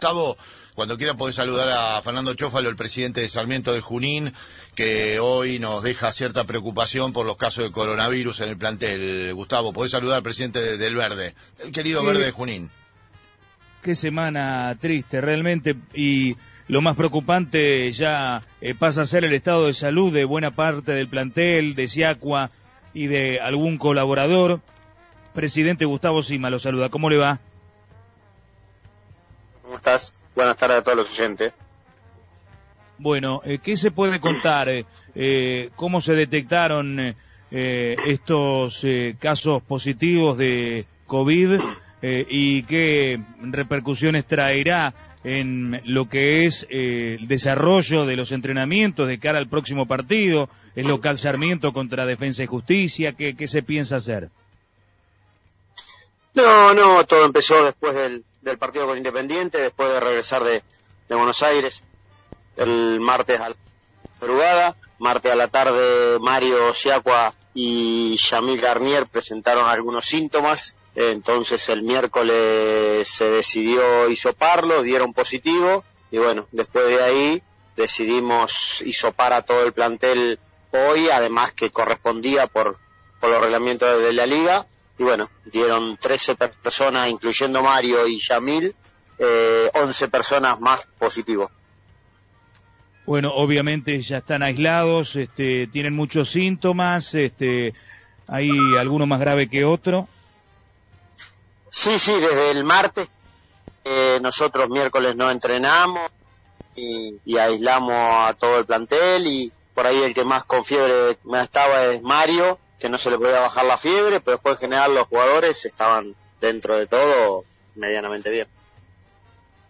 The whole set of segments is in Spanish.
Gustavo, cuando quiera podés saludar a Fernando Chófalo, el presidente de Sarmiento de Junín, que hoy nos deja cierta preocupación por los casos de coronavirus en el plantel. Gustavo, podés saludar al presidente del Verde, el querido Verde de Junín. Qué semana triste realmente y lo más preocupante ya eh, pasa a ser el estado de salud de buena parte del plantel, de Siacua y de algún colaborador. Presidente Gustavo Sima lo saluda. ¿Cómo le va? Buenas tardes a todos los oyentes. Bueno, eh, ¿qué se puede contar? Eh, ¿Cómo se detectaron estos casos positivos de COVID y qué repercusiones traerá en lo que es eh, el desarrollo de los entrenamientos de cara al próximo partido, el local Sarmiento contra Defensa y Justicia, ¿qué, se piensa hacer? No, no, todo empezó después del, partido con Independiente, después de regresar de, Buenos Aires el martes a la martes a la tarde Mario Siacua y Yamil Garnier presentaron algunos síntomas entonces el miércoles se decidió hisoparlo, dieron positivo y bueno, después de ahí decidimos hisopar a todo el plantel hoy, además que correspondía por, por los reglamentos de la liga y bueno, dieron 13 personas, incluyendo Mario y Yamil, eh, 11 personas más positivos. Bueno, obviamente ya están aislados, este, tienen muchos síntomas, este, hay alguno más grave que otro. Sí, sí, desde el martes eh, nosotros miércoles no entrenamos y, aislamos a todo el plantel y por ahí el que más con fiebre me estaba es Mario, que no se le podía bajar la fiebre, pero después en general los jugadores estaban dentro de todo medianamente bien.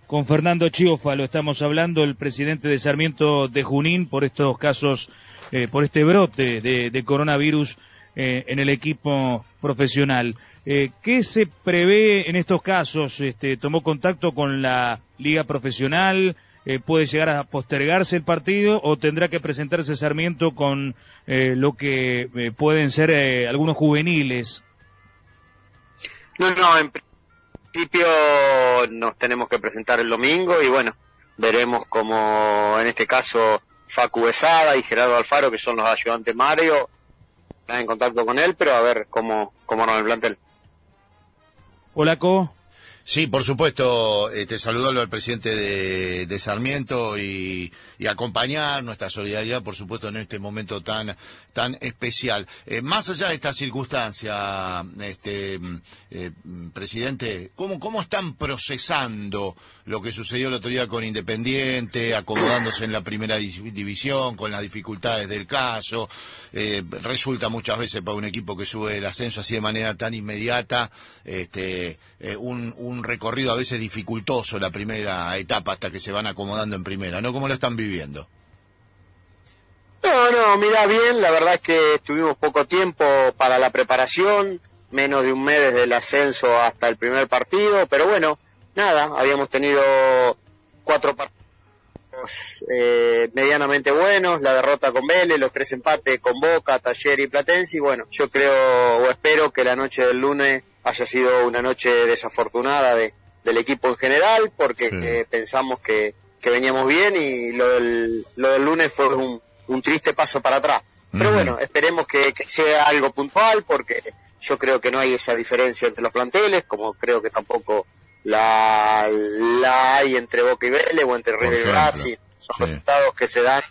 Con Fernando lo estamos hablando, el presidente de Sarmiento de Junín, por estos casos, eh, por este brote de, coronavirus eh, en el equipo profesional. Eh, ¿Qué se prevé en estos casos? Este, ¿Tomó contacto con la liga profesional? Eh, ¿Puede llegar a postergarse el partido o tendrá que presentarse Sarmiento con eh, lo que eh, pueden ser algunos juveniles? No, no, en principio nos tenemos que presentar el domingo y bueno, veremos como en este caso Facu Besada y Gerardo Alfaro, que son los ayudantes Mario, están en contacto con él, pero a ver cómo, cómo nos el plantel. Hola, Co. Sí, por supuesto, este, saludarlo al presidente de, Sarmiento y, acompañar nuestra solidaridad, por supuesto, en este momento tan tan especial. Eh, más allá de esta circunstancia, este, eh, presidente, ¿cómo, ¿cómo están procesando lo que sucedió el otro día con Independiente, acomodándose en la primera división, con las dificultades del caso? Eh, resulta muchas veces para un equipo que sube el ascenso así de manera tan inmediata, este, un recorrido a veces dificultoso la primera etapa hasta que se van acomodando en primera, ¿no? ¿Cómo lo están viviendo? No, no, mira bien, la verdad es que estuvimos poco tiempo para la preparación, menos de un mes desde el ascenso hasta el primer partido, pero bueno, nada, habíamos tenido cuatro partidos eh, medianamente buenos, la derrota con Vélez, los tres empates con Boca, Taller y Platense, y bueno, yo creo o espero que la noche del lunes haya sido una noche desafortunada de, del equipo en general, porque eh, pensamos que, que veníamos bien y lo del, lo del lunes fue un un triste paso para atrás. Pero bueno, esperemos que, sea algo puntual porque yo creo que no hay esa diferencia entre los planteles, como creo que tampoco la, la hay entre Boca y Vélez o entre River y Brasil. Son resultados que se dan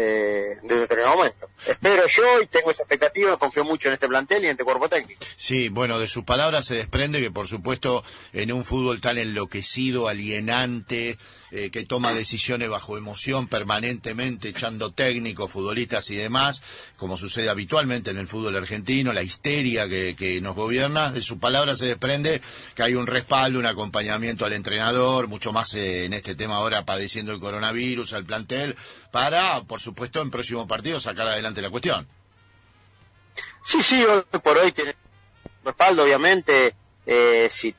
eh, desde determinado momento. Espero yo y tengo esa expectativa, confío mucho en este plantel y en este cuerpo técnico. Sí, bueno, de sus palabras se desprende que por supuesto en un fútbol tan enloquecido, alienante, eh, que toma decisiones bajo emoción permanentemente, echando técnicos, futbolistas y demás, como sucede habitualmente en el fútbol argentino, la histeria que, nos gobierna, de su palabra se desprende que hay un respaldo, un acompañamiento al entrenador, mucho más eh, en este tema ahora padeciendo el coronavirus, al plantel, para, por supuesto, en próximo partido sacar adelante la cuestión. Sí, sí, hoy por hoy tiene respaldo, obviamente, eh, si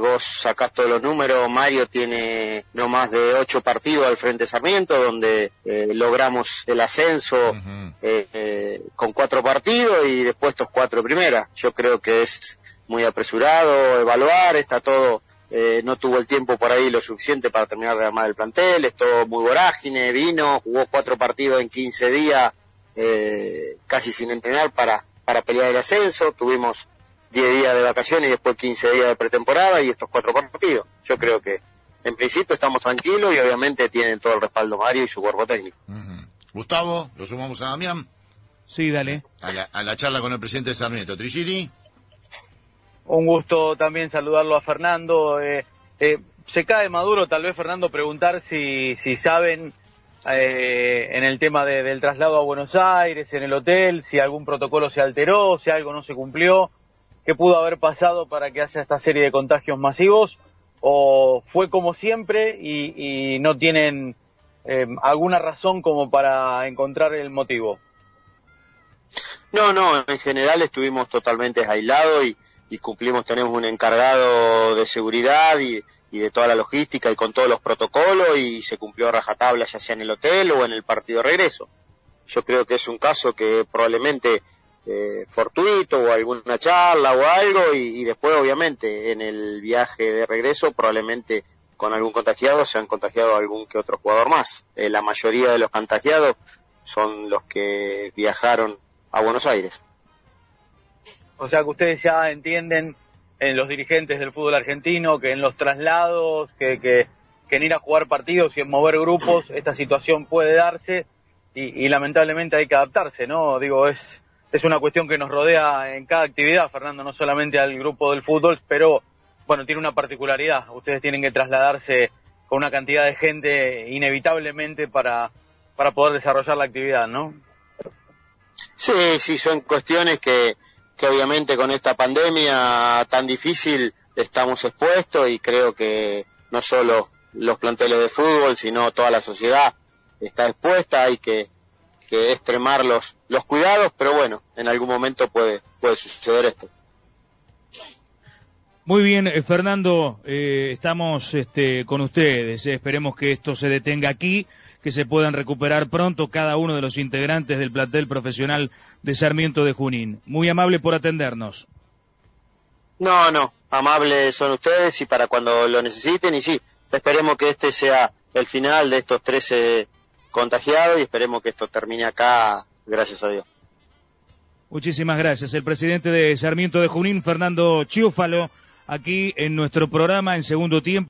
vos sacás todos los números, Mario tiene no más de ocho partidos al frente Sarmiento, donde eh, logramos el ascenso eh, con cuatro partidos y después estos cuatro primeras. Yo creo que es muy apresurado evaluar, está todo eh, no tuvo el tiempo por ahí lo suficiente para terminar de armar el plantel, estuvo muy vorágine, vino, jugó cuatro partidos en 15 días, eh, casi sin entrenar para, para pelear el ascenso, tuvimos 10 días de vacaciones y después 15 días de pretemporada y estos cuatro partidos. Yo creo que en principio estamos tranquilos y obviamente tienen todo el respaldo Mario y su cuerpo técnico. Gustavo, lo sumamos a Damián. Sí, dale. A la, a la charla con el presidente de Sarmiento. Trigiri. Un gusto también saludarlo a Fernando. Eh, eh, se cae maduro, tal vez Fernando, preguntar si, si saben eh, en el tema de, del traslado a Buenos Aires, en el hotel, si algún protocolo se alteró, si algo no se cumplió, qué pudo haber pasado para que haya esta serie de contagios masivos, o fue como siempre y, y no tienen eh, alguna razón como para encontrar el motivo. No, no, en general estuvimos totalmente aislados y y cumplimos, tenemos un encargado de seguridad y, de toda la logística y con todos los protocolos y se cumplió a rajatabla ya sea en el hotel o en el partido de regreso. Yo creo que es un caso que probablemente eh, fortuito o alguna charla o algo y, después obviamente en el viaje de regreso probablemente con algún contagiado se han contagiado algún que otro jugador más. Eh, la mayoría de los contagiados son los que viajaron a Buenos Aires. O sea que ustedes ya entienden en los dirigentes del fútbol argentino que en los traslados, que, que, en ir a jugar partidos y en mover grupos, esta situación puede darse y, lamentablemente hay que adaptarse, ¿no? Digo, es, es una cuestión que nos rodea en cada actividad, Fernando, no solamente al grupo del fútbol, pero bueno, tiene una particularidad. Ustedes tienen que trasladarse con una cantidad de gente inevitablemente para, para poder desarrollar la actividad, ¿no? Sí, sí, son cuestiones que, que obviamente con esta pandemia tan difícil estamos expuestos y creo que no solo los planteles de fútbol, sino toda la sociedad está expuesta, hay que, que extremar los, los cuidados, pero bueno, en algún momento puede, puede suceder esto. Muy bien, eh, Fernando, eh, estamos este, con ustedes. Eh, esperemos que esto se detenga aquí que se puedan recuperar pronto cada uno de los integrantes del plantel profesional de Sarmiento de Junín. Muy amable por atendernos. No, no, amables son ustedes y para cuando lo necesiten y sí, esperemos que este sea el final de estos 13 contagiados y esperemos que esto termine acá, gracias a Dios. Muchísimas gracias. El presidente de Sarmiento de Junín, Fernando Chiúfalo, aquí en nuestro programa en segundo tiempo.